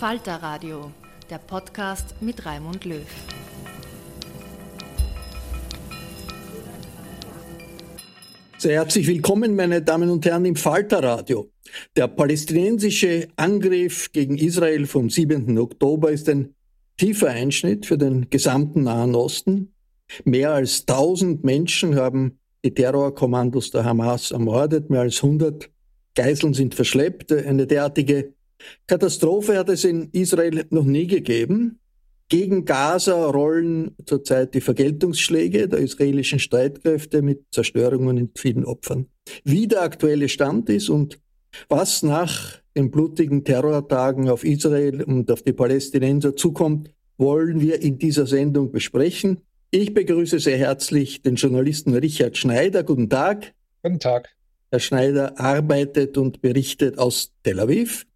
Falter Radio, der Podcast mit Raimund Löw. Sehr herzlich willkommen, meine Damen und Herren, im Falter Radio. Der palästinensische Angriff gegen Israel vom 7. Oktober ist ein tiefer Einschnitt für den gesamten Nahen Osten. Mehr als 1000 Menschen haben die Terrorkommandos der Hamas ermordet, mehr als 100 Geiseln sind verschleppt. Eine derartige Katastrophe hat es in Israel noch nie gegeben. Gegen Gaza rollen zurzeit die Vergeltungsschläge der israelischen Streitkräfte mit Zerstörungen und vielen Opfern. Wie der aktuelle Stand ist und was nach den blutigen Terrorattacken auf Israel und auf die Palästinenser zukommt, wollen wir in dieser Sendung besprechen. Ich begrüße sehr herzlich den Journalisten Richard Schneider. Guten Tag. Guten Tag. Herr Schneider arbeitet und berichtet aus Tel Aviv.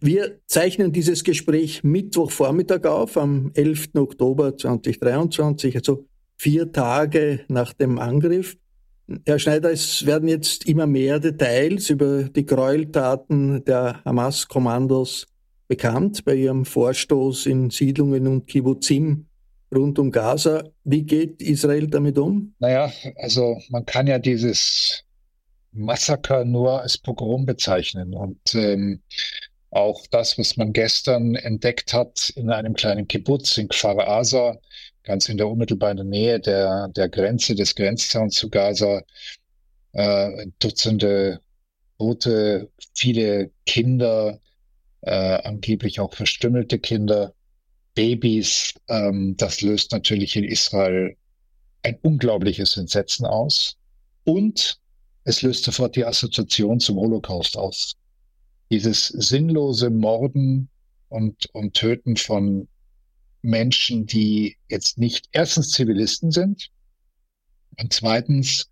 Wir zeichnen dieses Gespräch Mittwochvormittag auf, am 11. Oktober 2023, also vier Tage nach dem Angriff. Herr Schneider, es werden jetzt immer mehr Details über die Gräueltaten der Hamas-Kommandos bekannt bei ihrem Vorstoß in Siedlungen und Kibbutzim rund um Gaza. Wie geht Israel damit um? Naja, also man kann ja dieses Massaker nur als Pogrom bezeichnen. Und ähm, auch das, was man gestern entdeckt hat in einem kleinen Kibbutz in Kfar Asa, ganz in der unmittelbaren Nähe der, der Grenze des Grenzzauns zu Gaza, äh, Dutzende Tote, viele Kinder, äh, angeblich auch verstümmelte Kinder, Babys. Ähm, das löst natürlich in Israel ein unglaubliches Entsetzen aus. Und es löst sofort die Assoziation zum Holocaust aus dieses sinnlose Morden und, und Töten von Menschen, die jetzt nicht erstens Zivilisten sind und zweitens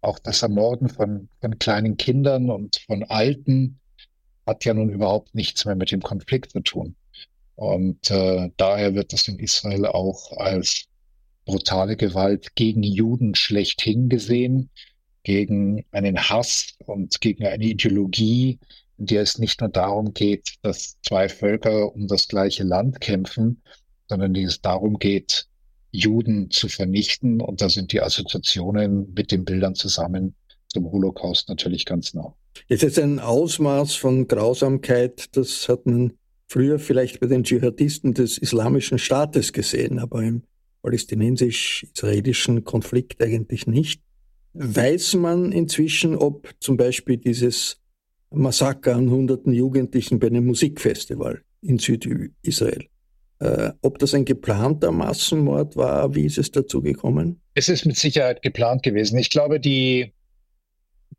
auch das Ermorden von, von kleinen Kindern und von Alten hat ja nun überhaupt nichts mehr mit dem Konflikt zu tun. Und äh, daher wird das in Israel auch als brutale Gewalt gegen Juden schlechthin gesehen, gegen einen Hass und gegen eine Ideologie, in der es nicht nur darum geht, dass zwei Völker um das gleiche Land kämpfen, sondern die es darum geht, Juden zu vernichten. Und da sind die Assoziationen mit den Bildern zusammen zum Holocaust natürlich ganz nah. Es ist ein Ausmaß von Grausamkeit, das hat man früher vielleicht bei den Dschihadisten des Islamischen Staates gesehen, aber im palästinensisch-israelischen Konflikt eigentlich nicht. Weiß man inzwischen, ob zum Beispiel dieses Massaker an hunderten Jugendlichen bei einem Musikfestival in Südisrael, äh, ob das ein geplanter Massenmord war, wie ist es dazu gekommen? Es ist mit Sicherheit geplant gewesen. Ich glaube, die,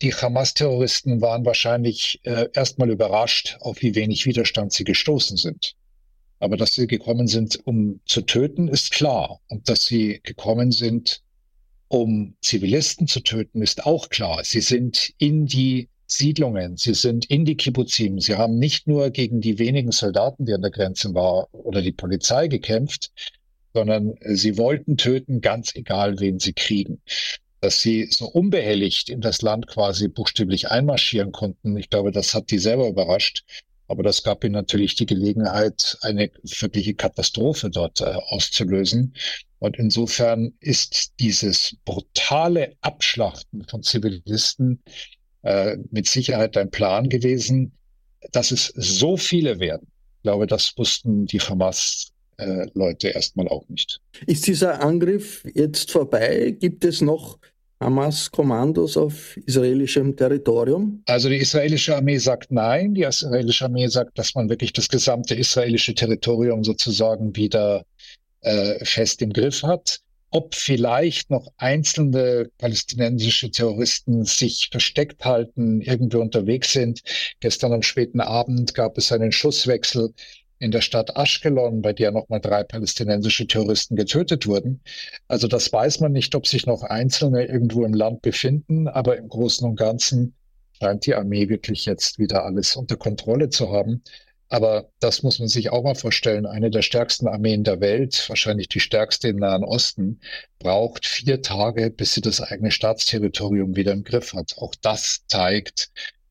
die Hamas-Terroristen waren wahrscheinlich äh, erstmal überrascht, auf wie wenig Widerstand sie gestoßen sind. Aber dass sie gekommen sind, um zu töten, ist klar. Und dass sie gekommen sind, um Zivilisten zu töten, ist auch klar. Sie sind in die Siedlungen, sie sind in die Kibbuzim. Sie haben nicht nur gegen die wenigen Soldaten, die an der Grenze waren, oder die Polizei gekämpft, sondern sie wollten töten, ganz egal, wen sie kriegen. Dass sie so unbehelligt in das Land quasi buchstäblich einmarschieren konnten, ich glaube, das hat die selber überrascht. Aber das gab ihnen natürlich die Gelegenheit, eine wirkliche Katastrophe dort äh, auszulösen. Und insofern ist dieses brutale Abschlachten von Zivilisten äh, mit Sicherheit ein Plan gewesen, dass es so viele werden. Ich glaube, das wussten die Hamas-Leute äh, erstmal auch nicht. Ist dieser Angriff jetzt vorbei? Gibt es noch Hamas-Kommandos auf israelischem Territorium? Also die israelische Armee sagt nein. Die israelische Armee sagt, dass man wirklich das gesamte israelische Territorium sozusagen wieder äh, fest im Griff hat. Ob vielleicht noch einzelne palästinensische Terroristen sich versteckt halten, irgendwo unterwegs sind. Gestern am späten Abend gab es einen Schusswechsel in der Stadt Ashkelon, bei der nochmal drei palästinensische Terroristen getötet wurden. Also das weiß man nicht, ob sich noch Einzelne irgendwo im Land befinden, aber im Großen und Ganzen scheint die Armee wirklich jetzt wieder alles unter Kontrolle zu haben. Aber das muss man sich auch mal vorstellen. Eine der stärksten Armeen der Welt, wahrscheinlich die stärkste im Nahen Osten, braucht vier Tage, bis sie das eigene Staatsterritorium wieder im Griff hat. Auch das zeigt,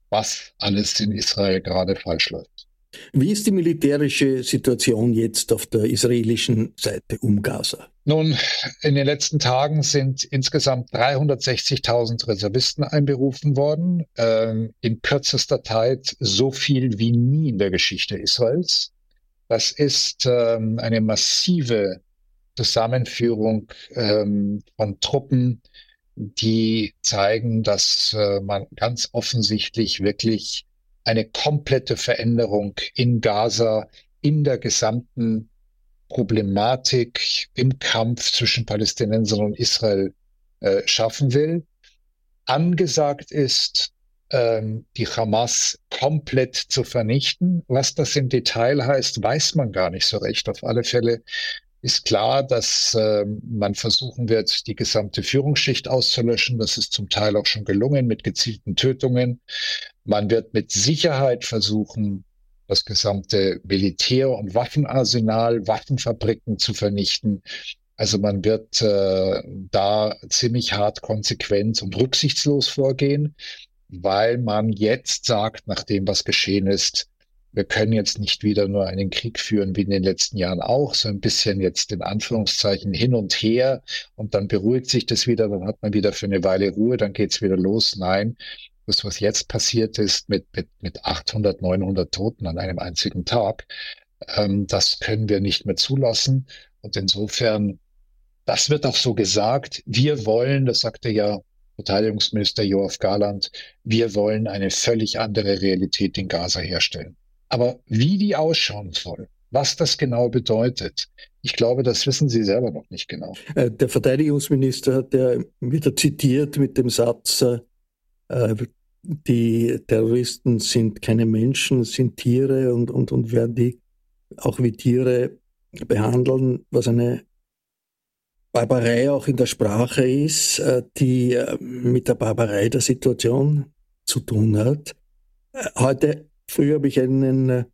was alles in Israel gerade falsch läuft. Wie ist die militärische Situation jetzt auf der israelischen Seite um Gaza? Nun, in den letzten Tagen sind insgesamt 360.000 Reservisten einberufen worden. Ähm, in kürzester Zeit so viel wie nie in der Geschichte Israels. Das ist ähm, eine massive Zusammenführung ähm, von Truppen, die zeigen, dass äh, man ganz offensichtlich wirklich eine komplette Veränderung in Gaza, in der gesamten Problematik im Kampf zwischen Palästinensern und Israel äh, schaffen will. Angesagt ist, ähm, die Hamas komplett zu vernichten. Was das im Detail heißt, weiß man gar nicht so recht. Auf alle Fälle ist klar, dass äh, man versuchen wird, die gesamte Führungsschicht auszulöschen. Das ist zum Teil auch schon gelungen mit gezielten Tötungen. Man wird mit Sicherheit versuchen, das gesamte Militär- und Waffenarsenal, Waffenfabriken zu vernichten. Also man wird äh, da ziemlich hart konsequent und rücksichtslos vorgehen, weil man jetzt sagt, nach dem, was geschehen ist, wir können jetzt nicht wieder nur einen Krieg führen wie in den letzten Jahren auch, so ein bisschen jetzt in Anführungszeichen hin und her und dann beruhigt sich das wieder, dann hat man wieder für eine Weile Ruhe, dann geht's wieder los. Nein, das, was jetzt passiert ist mit, mit, mit 800, 900 Toten an einem einzigen Tag, ähm, das können wir nicht mehr zulassen. Und insofern, das wird auch so gesagt, wir wollen, das sagte ja Verteidigungsminister Joachim Garland, wir wollen eine völlig andere Realität in Gaza herstellen. Aber wie die ausschauen soll, was das genau bedeutet, ich glaube, das wissen Sie selber noch nicht genau. Äh, der Verteidigungsminister hat ja wieder zitiert mit dem Satz, äh, die Terroristen sind keine Menschen, sind Tiere und, und, und werden die auch wie Tiere behandeln, was eine Barbarei auch in der Sprache ist, äh, die mit der Barbarei der Situation zu tun hat. Heute Früher habe ich einen äh,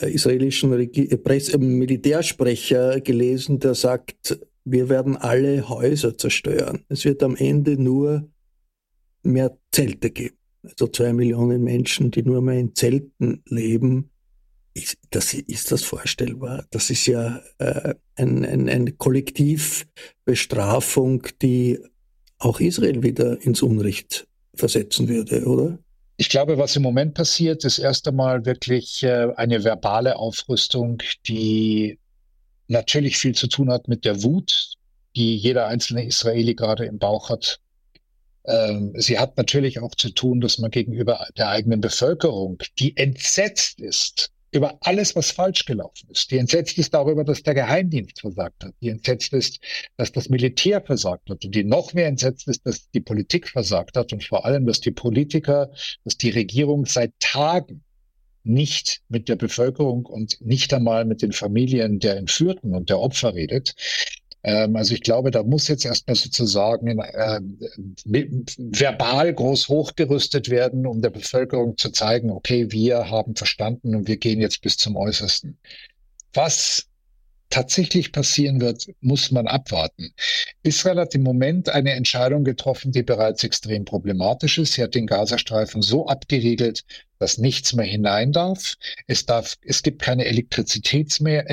israelischen äh, äh, Militärsprecher gelesen, der sagt, wir werden alle Häuser zerstören. Es wird am Ende nur mehr Zelte geben. Also zwei Millionen Menschen, die nur mehr in Zelten leben. Ist das, ist das vorstellbar? Das ist ja äh, ein, ein, eine Kollektivbestrafung, die auch Israel wieder ins Unrecht versetzen würde, oder? Ich glaube, was im Moment passiert, ist erst einmal wirklich äh, eine verbale Aufrüstung, die natürlich viel zu tun hat mit der Wut, die jeder einzelne Israeli gerade im Bauch hat. Ähm, sie hat natürlich auch zu tun, dass man gegenüber der eigenen Bevölkerung, die entsetzt ist über alles, was falsch gelaufen ist, die entsetzt ist darüber, dass der Geheimdienst versagt hat, die entsetzt ist, dass das Militär versagt hat und die noch mehr entsetzt ist, dass die Politik versagt hat und vor allem, dass die Politiker, dass die Regierung seit Tagen nicht mit der Bevölkerung und nicht einmal mit den Familien der Entführten und der Opfer redet. Ähm, also ich glaube, da muss jetzt erstmal sozusagen äh, verbal groß hochgerüstet werden, um der Bevölkerung zu zeigen, okay, wir haben verstanden und wir gehen jetzt bis zum Äußersten. Was tatsächlich passieren wird, muss man abwarten. Israel hat im Moment eine Entscheidung getroffen, die bereits extrem problematisch ist. Sie hat den Gazastreifen so abgeriegelt, dass nichts mehr hinein darf. Es darf, es gibt keine Elektrizität mehr,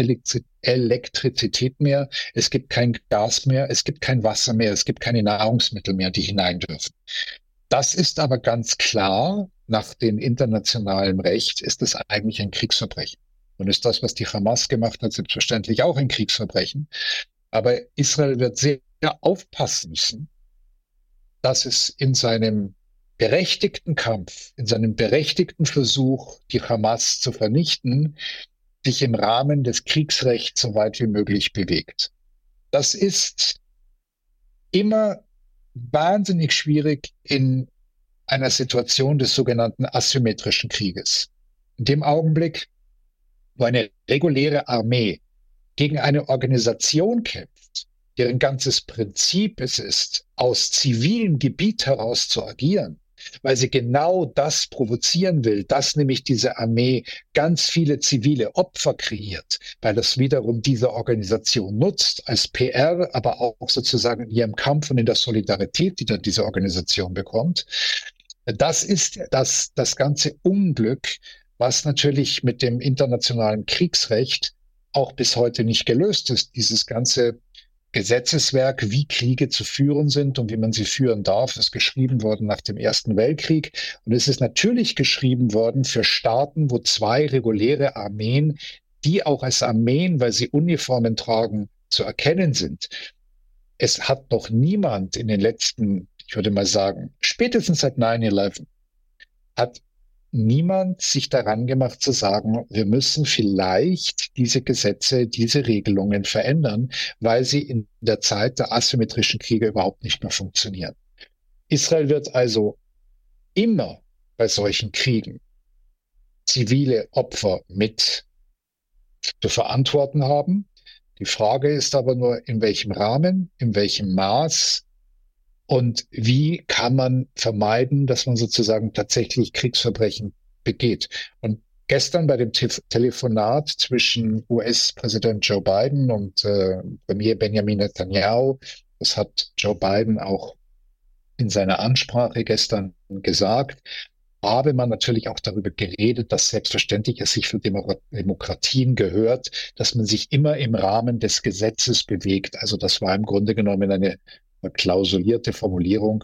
Elektrizität mehr. Es gibt kein Gas mehr. Es gibt kein Wasser mehr. Es gibt keine Nahrungsmittel mehr, die hinein dürfen. Das ist aber ganz klar, nach dem internationalen Recht ist es eigentlich ein Kriegsverbrechen. Und ist das, was die Hamas gemacht hat, selbstverständlich auch ein Kriegsverbrechen. Aber Israel wird sehr aufpassen müssen, dass es in seinem berechtigten Kampf, in seinem berechtigten Versuch, die Hamas zu vernichten, sich im Rahmen des Kriegsrechts so weit wie möglich bewegt. Das ist immer wahnsinnig schwierig in einer Situation des sogenannten asymmetrischen Krieges. In dem Augenblick, wo eine reguläre Armee gegen eine Organisation kämpft, deren ganzes Prinzip es ist, aus zivilem Gebiet heraus zu agieren, weil sie genau das provozieren will, dass nämlich diese Armee ganz viele zivile Opfer kreiert, weil das wiederum diese Organisation nutzt als PR, aber auch sozusagen in ihrem Kampf und in der Solidarität, die dann diese Organisation bekommt. Das ist das, das ganze Unglück, was natürlich mit dem internationalen Kriegsrecht auch bis heute nicht gelöst ist. Dieses ganze Gesetzeswerk, wie Kriege zu führen sind und wie man sie führen darf, ist geschrieben worden nach dem Ersten Weltkrieg. Und es ist natürlich geschrieben worden für Staaten, wo zwei reguläre Armeen, die auch als Armeen, weil sie Uniformen tragen, zu erkennen sind. Es hat noch niemand in den letzten, ich würde mal sagen, spätestens seit 9-11, hat niemand sich daran gemacht zu sagen, wir müssen vielleicht diese Gesetze, diese Regelungen verändern, weil sie in der Zeit der asymmetrischen Kriege überhaupt nicht mehr funktionieren. Israel wird also immer bei solchen Kriegen zivile Opfer mit zu verantworten haben. Die Frage ist aber nur, in welchem Rahmen, in welchem Maß und wie kann man vermeiden, dass man sozusagen tatsächlich Kriegsverbrechen begeht? Und gestern bei dem Te Telefonat zwischen US-Präsident Joe Biden und äh, Premier Benjamin Netanyahu, das hat Joe Biden auch in seiner Ansprache gestern gesagt, habe man natürlich auch darüber geredet, dass selbstverständlich es sich für Demokratien gehört, dass man sich immer im Rahmen des Gesetzes bewegt. Also das war im Grunde genommen eine klausulierte Formulierung,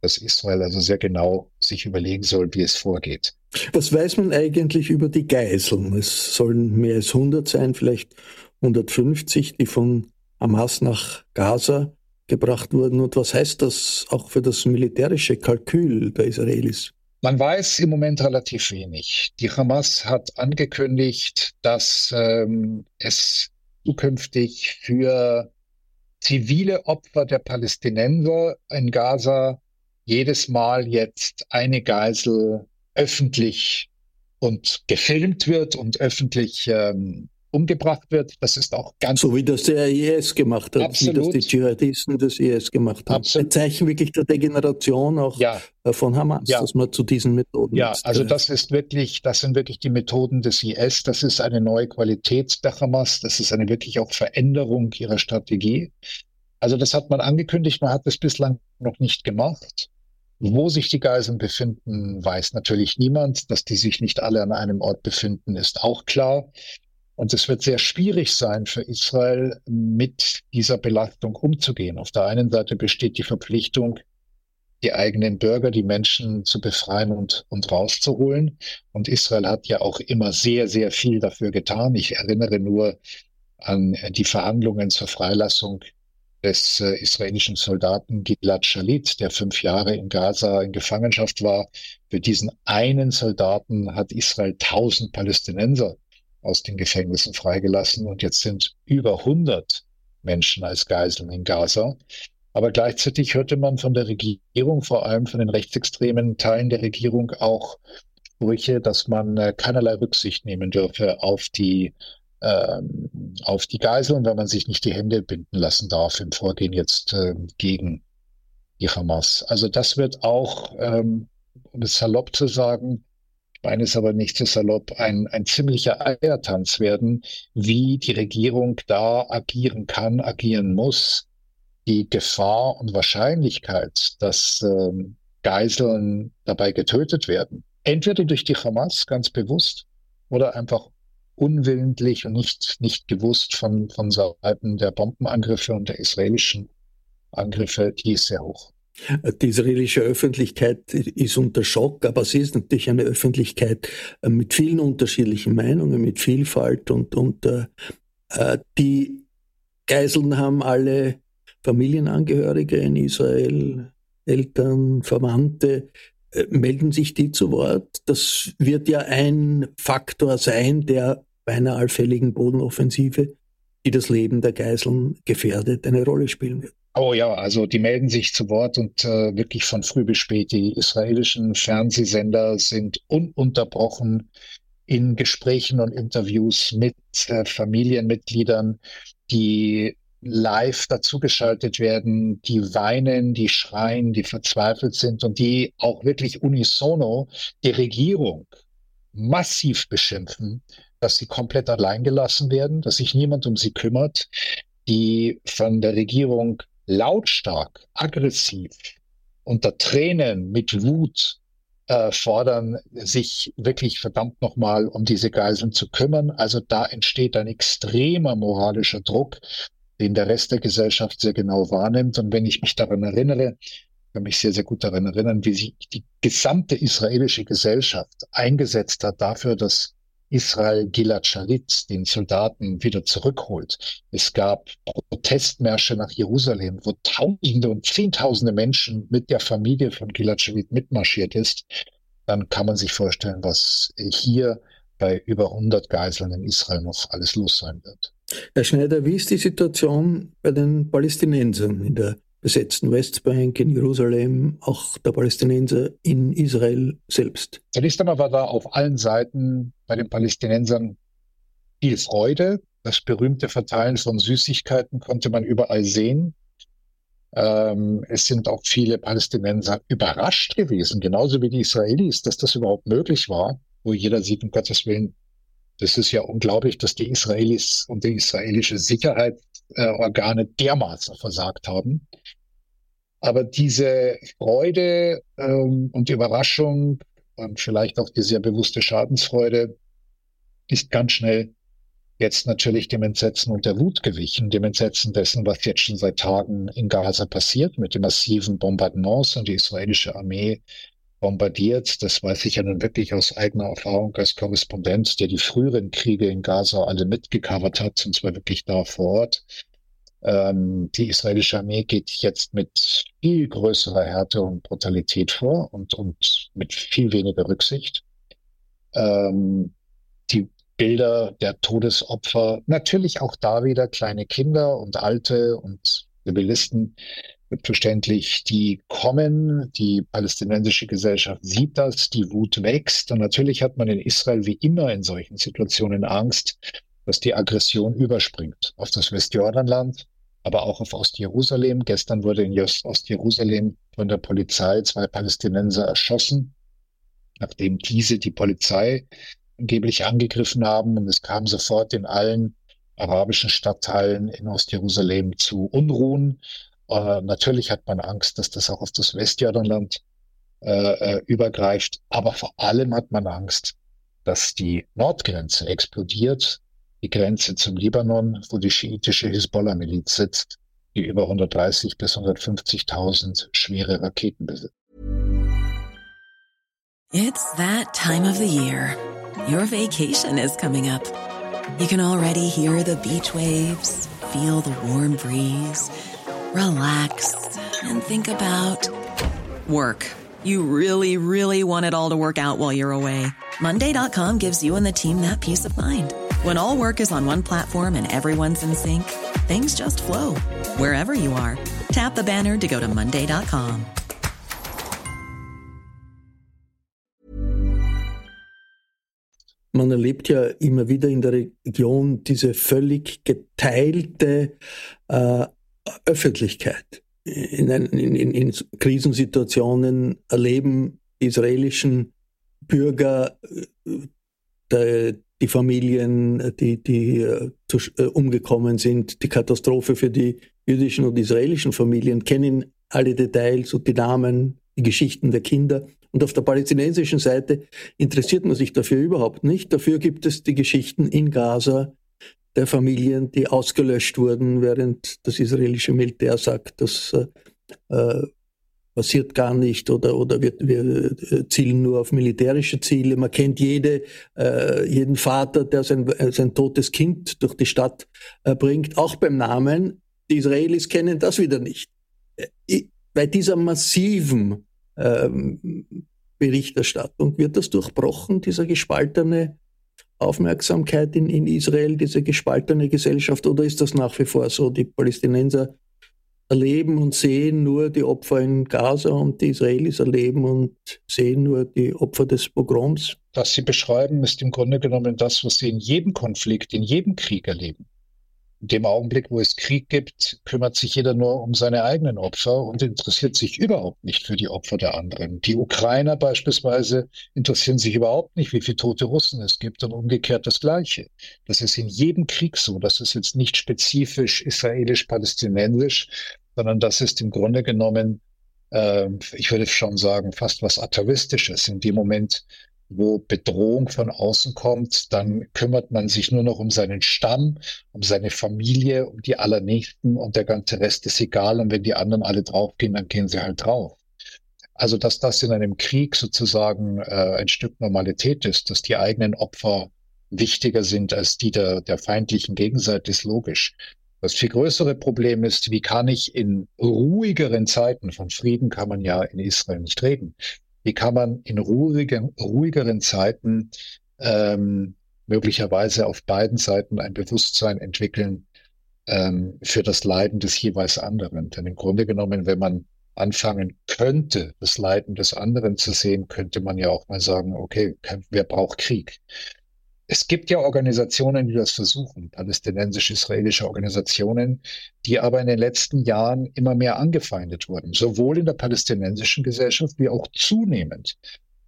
dass Israel also sehr genau sich überlegen soll, wie es vorgeht. Was weiß man eigentlich über die Geiseln? Es sollen mehr als 100 sein, vielleicht 150, die von Hamas nach Gaza gebracht wurden. Und was heißt das auch für das militärische Kalkül der Israelis? Man weiß im Moment relativ wenig. Die Hamas hat angekündigt, dass ähm, es zukünftig für zivile Opfer der Palästinenser in Gaza jedes Mal jetzt eine Geisel öffentlich und gefilmt wird und öffentlich ähm, umgebracht wird. Das ist auch ganz. So wie das der IS gemacht hat, Absolut. wie das die Dschihadisten des IS gemacht haben. Absolut. Ein Zeichen wirklich der Degeneration auch ja. Äh, von Hamas, ja. dass man zu diesen Methoden. Ja, also das ist wirklich, das sind wirklich die Methoden des IS. Das ist eine neue Qualität der Hamas. Das ist eine wirklich auch Veränderung ihrer Strategie. Also das hat man angekündigt, man hat es bislang noch nicht gemacht. Wo sich die Geiseln befinden, weiß natürlich niemand. Dass die sich nicht alle an einem Ort befinden, ist auch klar. Und es wird sehr schwierig sein für Israel, mit dieser Belastung umzugehen. Auf der einen Seite besteht die Verpflichtung, die eigenen Bürger, die Menschen zu befreien und, und rauszuholen. Und Israel hat ja auch immer sehr, sehr viel dafür getan. Ich erinnere nur an die Verhandlungen zur Freilassung des äh, israelischen Soldaten Gilad Shalit, der fünf Jahre in Gaza in Gefangenschaft war. Für diesen einen Soldaten hat Israel tausend Palästinenser aus den Gefängnissen freigelassen und jetzt sind über 100 Menschen als Geiseln in Gaza. Aber gleichzeitig hörte man von der Regierung, vor allem von den rechtsextremen Teilen der Regierung, auch Sprüche, dass man äh, keinerlei Rücksicht nehmen dürfe auf die ähm, auf die Geiseln, wenn man sich nicht die Hände binden lassen darf im Vorgehen jetzt äh, gegen die Hamas. Also das wird auch, ähm, um es salopp zu sagen, ich meine es aber nicht so salopp, ein, ein ziemlicher Eiertanz werden, wie die Regierung da agieren kann, agieren muss. Die Gefahr und Wahrscheinlichkeit, dass ähm, Geiseln dabei getötet werden, entweder durch die Hamas ganz bewusst oder einfach unwillentlich und nicht, nicht gewusst von, von Seiten der Bombenangriffe und der israelischen Angriffe, die ist sehr hoch. Die israelische Öffentlichkeit ist unter Schock, aber sie ist natürlich eine Öffentlichkeit äh, mit vielen unterschiedlichen Meinungen, mit Vielfalt und, und äh, äh, die Geiseln haben alle Familienangehörige in Israel, Eltern, Verwandte. Äh, melden sich die zu Wort. Das wird ja ein Faktor sein, der bei einer allfälligen Bodenoffensive, die das Leben der Geiseln gefährdet, eine Rolle spielen wird. Oh ja, also die melden sich zu Wort und äh, wirklich von früh bis spät. Die israelischen Fernsehsender sind ununterbrochen in Gesprächen und Interviews mit äh, Familienmitgliedern, die live dazugeschaltet werden, die weinen, die schreien, die verzweifelt sind und die auch wirklich unisono die Regierung massiv beschimpfen, dass sie komplett allein gelassen werden, dass sich niemand um sie kümmert, die von der Regierung lautstark, aggressiv, unter Tränen, mit Wut äh, fordern, sich wirklich verdammt nochmal um diese Geiseln zu kümmern. Also da entsteht ein extremer moralischer Druck, den der Rest der Gesellschaft sehr genau wahrnimmt. Und wenn ich mich daran erinnere, kann mich sehr, sehr gut daran erinnern, wie sich die gesamte israelische Gesellschaft eingesetzt hat dafür, dass Israel Gilad Shalit, den Soldaten, wieder zurückholt. Es gab Protestmärsche nach Jerusalem, wo Tausende und Zehntausende Menschen mit der Familie von Gilad Shalit mitmarschiert ist. Dann kann man sich vorstellen, was hier bei über 100 Geiseln in Israel noch alles los sein wird. Herr Schneider, wie ist die Situation bei den Palästinensern in der besetzten Westbank, in Jerusalem, auch der Palästinenser in Israel selbst? Zunächst einmal war da auf allen Seiten bei den Palästinensern viel Freude. Das berühmte Verteilen von Süßigkeiten konnte man überall sehen. Ähm, es sind auch viele Palästinenser überrascht gewesen, genauso wie die Israelis, dass das überhaupt möglich war, wo jeder sieht, um Gottes Willen, das ist ja unglaublich, dass die Israelis und die israelische Sicherheitsorgane dermaßen versagt haben. Aber diese Freude ähm, und Überraschung und vielleicht auch die sehr bewusste Schadensfreude ist ganz schnell jetzt natürlich dem Entsetzen und der Wut gewichen, dem Entsetzen dessen, was jetzt schon seit Tagen in Gaza passiert, mit den massiven Bombardements und die israelische Armee bombardiert. Das weiß ich ja nun wirklich aus eigener Erfahrung als Korrespondent, der die früheren Kriege in Gaza alle mitgecovert hat, und zwar wirklich da vor Ort. Ähm, die israelische Armee geht jetzt mit viel größerer Härte und Brutalität vor und, und mit viel weniger Rücksicht. Ähm, die Bilder der Todesopfer, natürlich auch da wieder kleine Kinder und Alte und Zivilisten, Selbstverständlich, die kommen, die palästinensische Gesellschaft sieht das, die Wut wächst und natürlich hat man in Israel wie immer in solchen Situationen Angst, dass die Aggression überspringt auf das Westjordanland, aber auch auf Ostjerusalem. Gestern wurde in Ostjerusalem von der Polizei zwei Palästinenser erschossen, nachdem diese die Polizei angeblich angegriffen haben und es kam sofort in allen arabischen Stadtteilen in Ostjerusalem zu Unruhen. Äh, natürlich hat man Angst, dass das auch auf das Westjordanland äh, äh, übergreift, aber vor allem hat man Angst, dass die Nordgrenze explodiert, die Grenze zum Libanon, wo die schiitische Hisbollah-Miliz sitzt, die über 130 bis 150.000 schwere Raketen besitzt. It's that time of the year. Your vacation is coming up. You can already hear the beach waves, feel the warm breeze, relax, and think about work. You really, really want it all to work out while you're away. Monday.com gives you and the team that peace of mind. When all work is on one platform and everyone's in sync, things just flow wherever you are. Tap the banner to go to Monday.com. Man erlebt ja immer wieder in der Region diese völlig geteilte äh, Öffentlichkeit. In, in, in, in Krisensituationen erleben israelischen Bürger äh, der, die Familien, die, die äh, äh, umgekommen sind, die Katastrophe für die jüdischen und israelischen Familien, kennen alle Details und die Namen, die Geschichten der Kinder. Und auf der palästinensischen Seite interessiert man sich dafür überhaupt nicht. Dafür gibt es die Geschichten in Gaza der Familien, die ausgelöscht wurden, während das israelische Militär sagt, das äh, äh passiert gar nicht oder, oder wir, wir äh, zielen nur auf militärische Ziele. Man kennt jede, äh, jeden Vater, der sein, äh, sein totes Kind durch die Stadt äh, bringt, auch beim Namen. Die Israelis kennen das wieder nicht. Bei dieser massiven ähm, Berichterstattung. Wird das durchbrochen, dieser gespaltene Aufmerksamkeit in, in Israel, diese gespaltene Gesellschaft, oder ist das nach wie vor so? Die Palästinenser erleben und sehen nur die Opfer in Gaza und die Israelis erleben und sehen nur die Opfer des Pogroms? Was Sie beschreiben, ist im Grunde genommen das, was Sie in jedem Konflikt, in jedem Krieg erleben. In dem Augenblick, wo es Krieg gibt, kümmert sich jeder nur um seine eigenen Opfer und interessiert sich überhaupt nicht für die Opfer der anderen. Die Ukrainer beispielsweise interessieren sich überhaupt nicht, wie viele tote Russen es gibt und umgekehrt das Gleiche. Das ist in jedem Krieg so. Das ist jetzt nicht spezifisch israelisch-palästinensisch, sondern das ist im Grunde genommen, äh, ich würde schon sagen, fast was Atavistisches. In dem Moment, wo Bedrohung von außen kommt, dann kümmert man sich nur noch um seinen Stamm, um seine Familie, um die Allernächsten und der ganze Rest ist egal. Und wenn die anderen alle draufgehen, dann gehen sie halt drauf. Also, dass das in einem Krieg sozusagen äh, ein Stück Normalität ist, dass die eigenen Opfer wichtiger sind als die der, der feindlichen Gegenseite, ist logisch. Das viel größere Problem ist, wie kann ich in ruhigeren Zeiten, von Frieden kann man ja in Israel nicht reden, wie kann man in ruhigen, ruhigeren Zeiten ähm, möglicherweise auf beiden Seiten ein Bewusstsein entwickeln ähm, für das Leiden des jeweils anderen. Denn im Grunde genommen, wenn man anfangen könnte, das Leiden des anderen zu sehen, könnte man ja auch mal sagen, okay, wer braucht Krieg? Es gibt ja Organisationen, die das versuchen, palästinensisch-israelische Organisationen, die aber in den letzten Jahren immer mehr angefeindet wurden, sowohl in der palästinensischen Gesellschaft wie auch zunehmend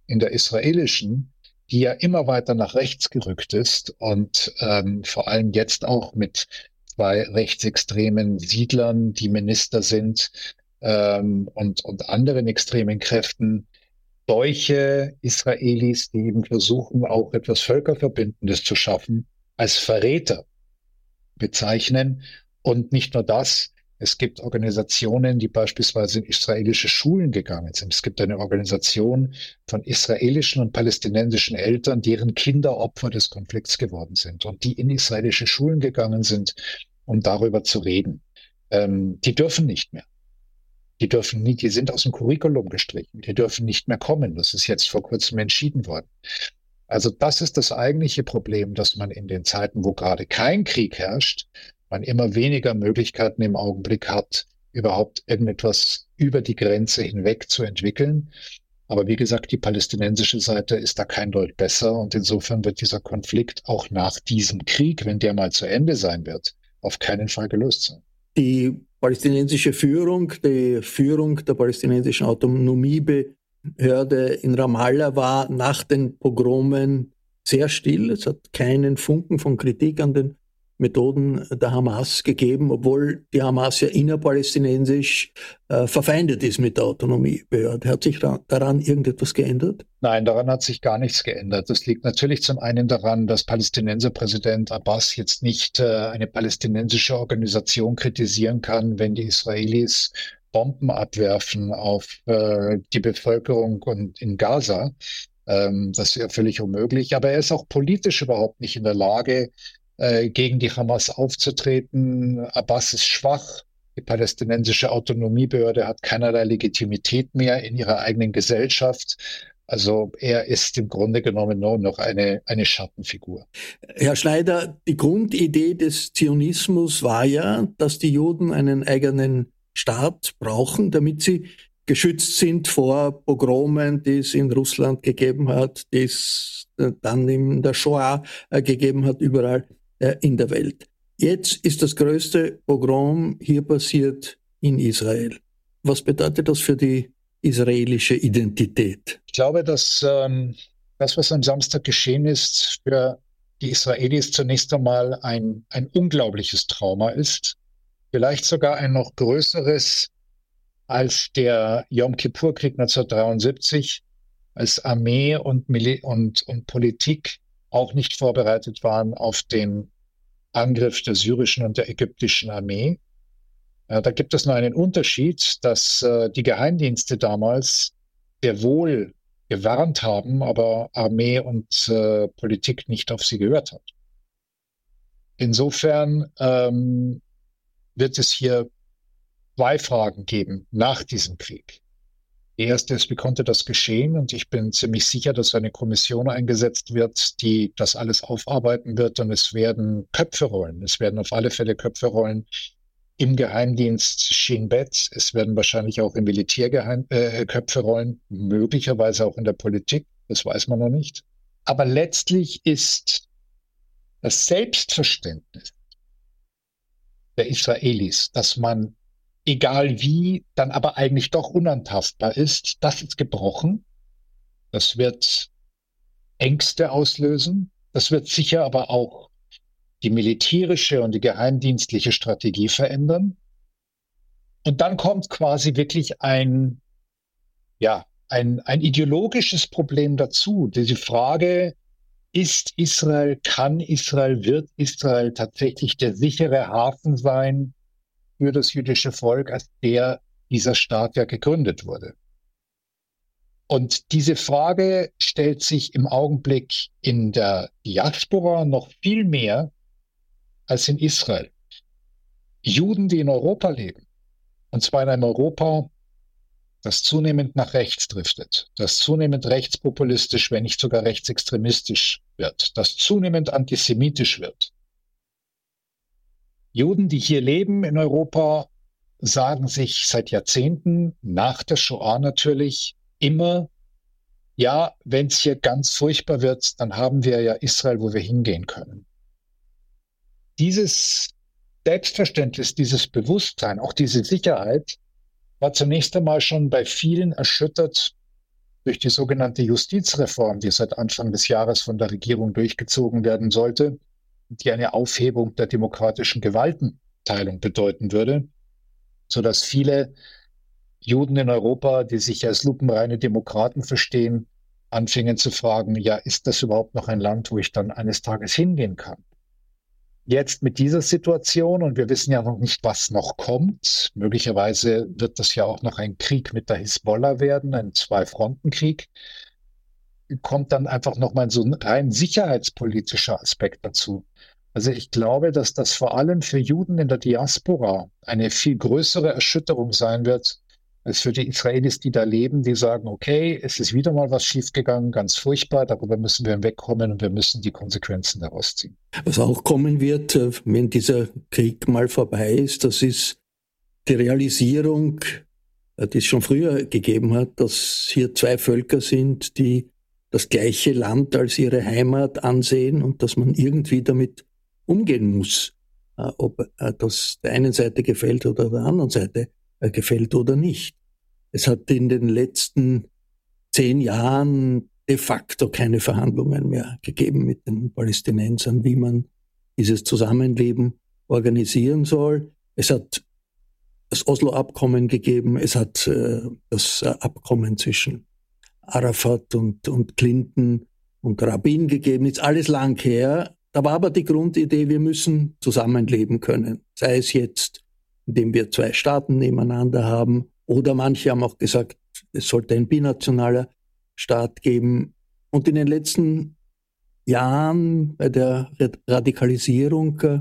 in der israelischen, die ja immer weiter nach rechts gerückt ist und ähm, vor allem jetzt auch mit zwei rechtsextremen Siedlern, die Minister sind ähm, und, und anderen extremen Kräften, solche Israelis, die eben versuchen, auch etwas Völkerverbindendes zu schaffen, als Verräter bezeichnen. Und nicht nur das, es gibt Organisationen, die beispielsweise in israelische Schulen gegangen sind. Es gibt eine Organisation von israelischen und palästinensischen Eltern, deren Kinder Opfer des Konflikts geworden sind und die in israelische Schulen gegangen sind, um darüber zu reden. Ähm, die dürfen nicht mehr. Die dürfen nicht, die sind aus dem Curriculum gestrichen. Die dürfen nicht mehr kommen. Das ist jetzt vor kurzem entschieden worden. Also das ist das eigentliche Problem, dass man in den Zeiten, wo gerade kein Krieg herrscht, man immer weniger Möglichkeiten im Augenblick hat, überhaupt irgendetwas über die Grenze hinweg zu entwickeln. Aber wie gesagt, die palästinensische Seite ist da kein Deut besser und insofern wird dieser Konflikt auch nach diesem Krieg, wenn der mal zu Ende sein wird, auf keinen Fall gelöst sein. Die palästinensische Führung, die Führung der palästinensischen Autonomiebehörde in Ramallah war nach den Pogromen sehr still. Es hat keinen Funken von Kritik an den Methoden der Hamas gegeben, obwohl die Hamas ja innerpalästinensisch äh, verfeindet ist mit der Autonomiebehörde. Hat sich daran irgendetwas geändert? Nein, daran hat sich gar nichts geändert. Das liegt natürlich zum einen daran, dass Palästinenserpräsident Abbas jetzt nicht äh, eine palästinensische Organisation kritisieren kann, wenn die Israelis Bomben abwerfen auf äh, die Bevölkerung und in Gaza. Ähm, das wäre völlig unmöglich. Aber er ist auch politisch überhaupt nicht in der Lage, äh, gegen die Hamas aufzutreten. Abbas ist schwach. Die palästinensische Autonomiebehörde hat keinerlei Legitimität mehr in ihrer eigenen Gesellschaft. Also er ist im Grunde genommen nur noch eine, eine Schattenfigur. Herr Schneider, die Grundidee des Zionismus war ja, dass die Juden einen eigenen Staat brauchen, damit sie geschützt sind vor Pogromen, die es in Russland gegeben hat, die es dann in der Shoah äh, gegeben hat, überall äh, in der Welt. Jetzt ist das größte Pogrom hier passiert in Israel. Was bedeutet das für die israelische Identität? Ich glaube, dass ähm, das, was am Samstag geschehen ist, für die Israelis zunächst einmal ein, ein unglaubliches Trauma ist. Vielleicht sogar ein noch größeres als der Yom Kippur-Krieg 1973, als Armee und, Mil und, und Politik auch nicht vorbereitet waren auf den Angriff der syrischen und der ägyptischen Armee. Äh, da gibt es nur einen Unterschied, dass äh, die Geheimdienste damals sehr wohl gewarnt haben, aber Armee und äh, Politik nicht auf sie gehört hat. Insofern ähm, wird es hier zwei Fragen geben nach diesem Krieg. Die erste ist, wie konnte das geschehen? Und ich bin ziemlich sicher, dass eine Kommission eingesetzt wird, die das alles aufarbeiten wird. Und es werden Köpfe rollen. Es werden auf alle Fälle Köpfe rollen im Geheimdienst Shin Bet. Es werden wahrscheinlich auch im Militär äh, Köpfe rollen, möglicherweise auch in der Politik. Das weiß man noch nicht. Aber letztlich ist das Selbstverständnis der Israelis, dass man egal wie, dann aber eigentlich doch unantastbar ist, das ist gebrochen. Das wird Ängste auslösen. Das wird sicher aber auch die militärische und die geheimdienstliche Strategie verändern. Und dann kommt quasi wirklich ein, ja, ein, ein ideologisches Problem dazu. Diese Frage, ist Israel, kann Israel, wird Israel tatsächlich der sichere Hafen sein für das jüdische Volk, als der dieser Staat ja gegründet wurde. Und diese Frage stellt sich im Augenblick in der Diaspora noch viel mehr als in Israel. Juden, die in Europa leben, und zwar in einem Europa, das zunehmend nach rechts driftet, das zunehmend rechtspopulistisch, wenn nicht sogar rechtsextremistisch wird, das zunehmend antisemitisch wird, Juden, die hier leben in Europa, sagen sich seit Jahrzehnten, nach der Shoah natürlich, immer, ja, wenn es hier ganz furchtbar wird, dann haben wir ja Israel, wo wir hingehen können. Dieses Selbstverständnis, dieses Bewusstsein, auch diese Sicherheit war zunächst einmal schon bei vielen erschüttert durch die sogenannte Justizreform, die seit Anfang des Jahres von der Regierung durchgezogen werden sollte die eine Aufhebung der demokratischen Gewaltenteilung bedeuten würde, sodass viele Juden in Europa, die sich als lupenreine Demokraten verstehen, anfingen zu fragen, ja, ist das überhaupt noch ein Land, wo ich dann eines Tages hingehen kann? Jetzt mit dieser Situation, und wir wissen ja noch nicht, was noch kommt, möglicherweise wird das ja auch noch ein Krieg mit der Hisbollah werden, ein Zwei-Fronten-Krieg, kommt dann einfach nochmal so ein rein sicherheitspolitischer Aspekt dazu. Also ich glaube, dass das vor allem für Juden in der Diaspora eine viel größere Erschütterung sein wird, als für die Israelis, die da leben, die sagen, okay, es ist wieder mal was schiefgegangen, ganz furchtbar, darüber müssen wir hinwegkommen und wir müssen die Konsequenzen daraus ziehen. Was auch kommen wird, äh, wenn dieser Krieg mal vorbei ist, das ist die Realisierung, äh, die es schon früher gegeben hat, dass hier zwei Völker sind, die das gleiche Land als ihre Heimat ansehen und dass man irgendwie damit umgehen muss, äh, ob äh, das der einen Seite gefällt oder der anderen Seite äh, gefällt oder nicht. Es hat in den letzten zehn Jahren de facto keine Verhandlungen mehr gegeben mit den Palästinensern, wie man dieses Zusammenleben organisieren soll. Es hat das Oslo-Abkommen gegeben, es hat das Abkommen zwischen Arafat und, und Clinton und Rabin gegeben, ist alles lang her. Da war aber die Grundidee, wir müssen zusammenleben können. Sei es jetzt, indem wir zwei Staaten nebeneinander haben, oder manche haben auch gesagt, es sollte ein binationaler Staat geben. Und in den letzten Jahren bei der Radikalisierung äh,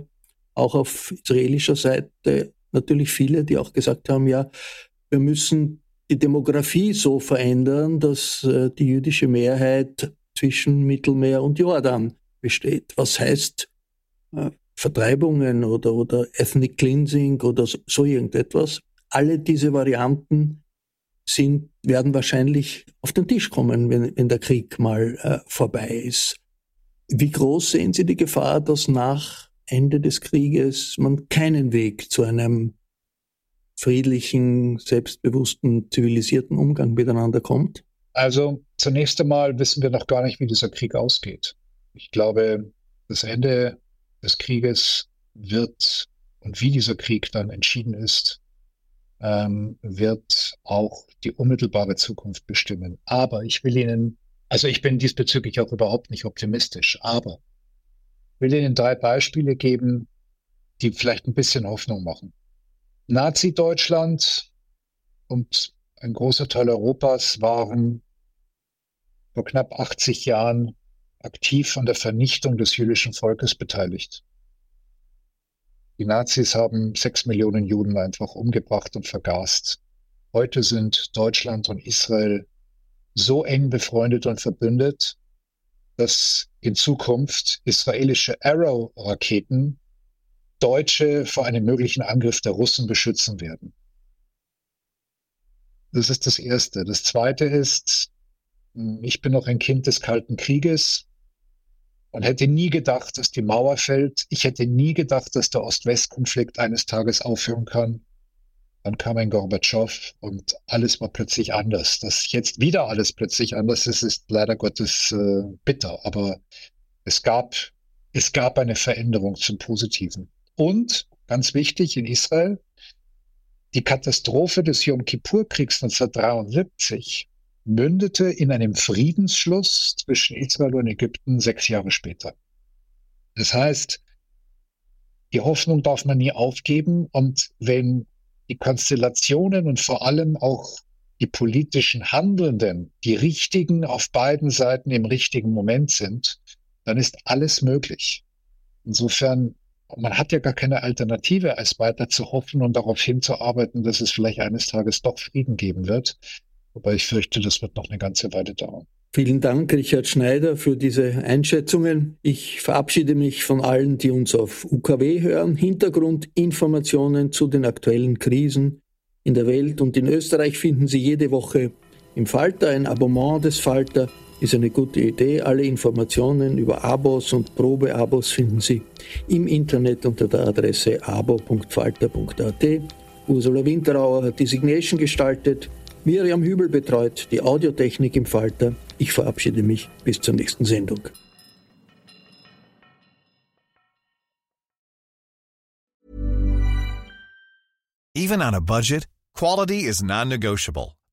auch auf israelischer Seite natürlich viele, die auch gesagt haben, ja, wir müssen die Demografie so verändern, dass äh, die jüdische Mehrheit zwischen Mittelmeer und Jordan besteht. Was heißt äh, Vertreibungen oder, oder Ethnic Cleansing oder so, irgendetwas. Alle diese Varianten sind, werden wahrscheinlich auf den Tisch kommen, wenn, wenn der Krieg mal äh, vorbei ist. Wie groß sehen Sie die Gefahr, dass nach Ende des Krieges man keinen Weg zu einem friedlichen, selbstbewussten, zivilisierten Umgang miteinander kommt? Also zunächst einmal wissen wir noch gar nicht, wie dieser Krieg ausgeht. Ich glaube, das Ende des Krieges wird und wie dieser Krieg dann entschieden ist, ähm, wird auch die unmittelbare Zukunft bestimmen. Aber ich will Ihnen, also ich bin diesbezüglich auch überhaupt nicht optimistisch, aber ich will Ihnen drei Beispiele geben, die vielleicht ein bisschen Hoffnung machen. Nazi-Deutschland und ein großer Teil Europas waren vor knapp 80 Jahren aktiv an der Vernichtung des jüdischen Volkes beteiligt. Die Nazis haben sechs Millionen Juden einfach umgebracht und vergast. Heute sind Deutschland und Israel so eng befreundet und verbündet, dass in Zukunft israelische Arrow-Raketen Deutsche vor einem möglichen Angriff der Russen beschützen werden. Das ist das Erste. Das Zweite ist, ich bin noch ein Kind des Kalten Krieges und hätte nie gedacht, dass die Mauer fällt. Ich hätte nie gedacht, dass der Ost-West-Konflikt eines Tages aufhören kann. Dann kam ein Gorbatschow und alles war plötzlich anders. Dass jetzt wieder alles plötzlich anders ist, ist leider Gottes äh, bitter. Aber es gab, es gab eine Veränderung zum Positiven. Und ganz wichtig in Israel, die Katastrophe des Yom Kippur-Kriegs 1973 mündete in einem Friedensschluss zwischen Israel und Ägypten sechs Jahre später. Das heißt, die Hoffnung darf man nie aufgeben und wenn die Konstellationen und vor allem auch die politischen Handelnden die richtigen auf beiden Seiten im richtigen Moment sind, dann ist alles möglich. Insofern man hat ja gar keine Alternative, als weiter zu hoffen und darauf hinzuarbeiten, dass es vielleicht eines Tages doch Frieden geben wird. Wobei ich fürchte, das wird noch eine ganze Weile dauern. Vielen Dank, Richard Schneider, für diese Einschätzungen. Ich verabschiede mich von allen, die uns auf UKW hören. Hintergrundinformationen zu den aktuellen Krisen in der Welt und in Österreich finden Sie jede Woche im Falter. Ein Abonnement des Falter ist eine gute Idee. Alle Informationen über Abos und Probeabos finden Sie im Internet unter der Adresse abo.falter.at. Ursula Winterauer hat die Signation gestaltet. Miriam Hübel betreut die Audiotechnik im Falter. Ich verabschiede mich bis zur nächsten Sendung. Even on a budget, quality is non-negotiable.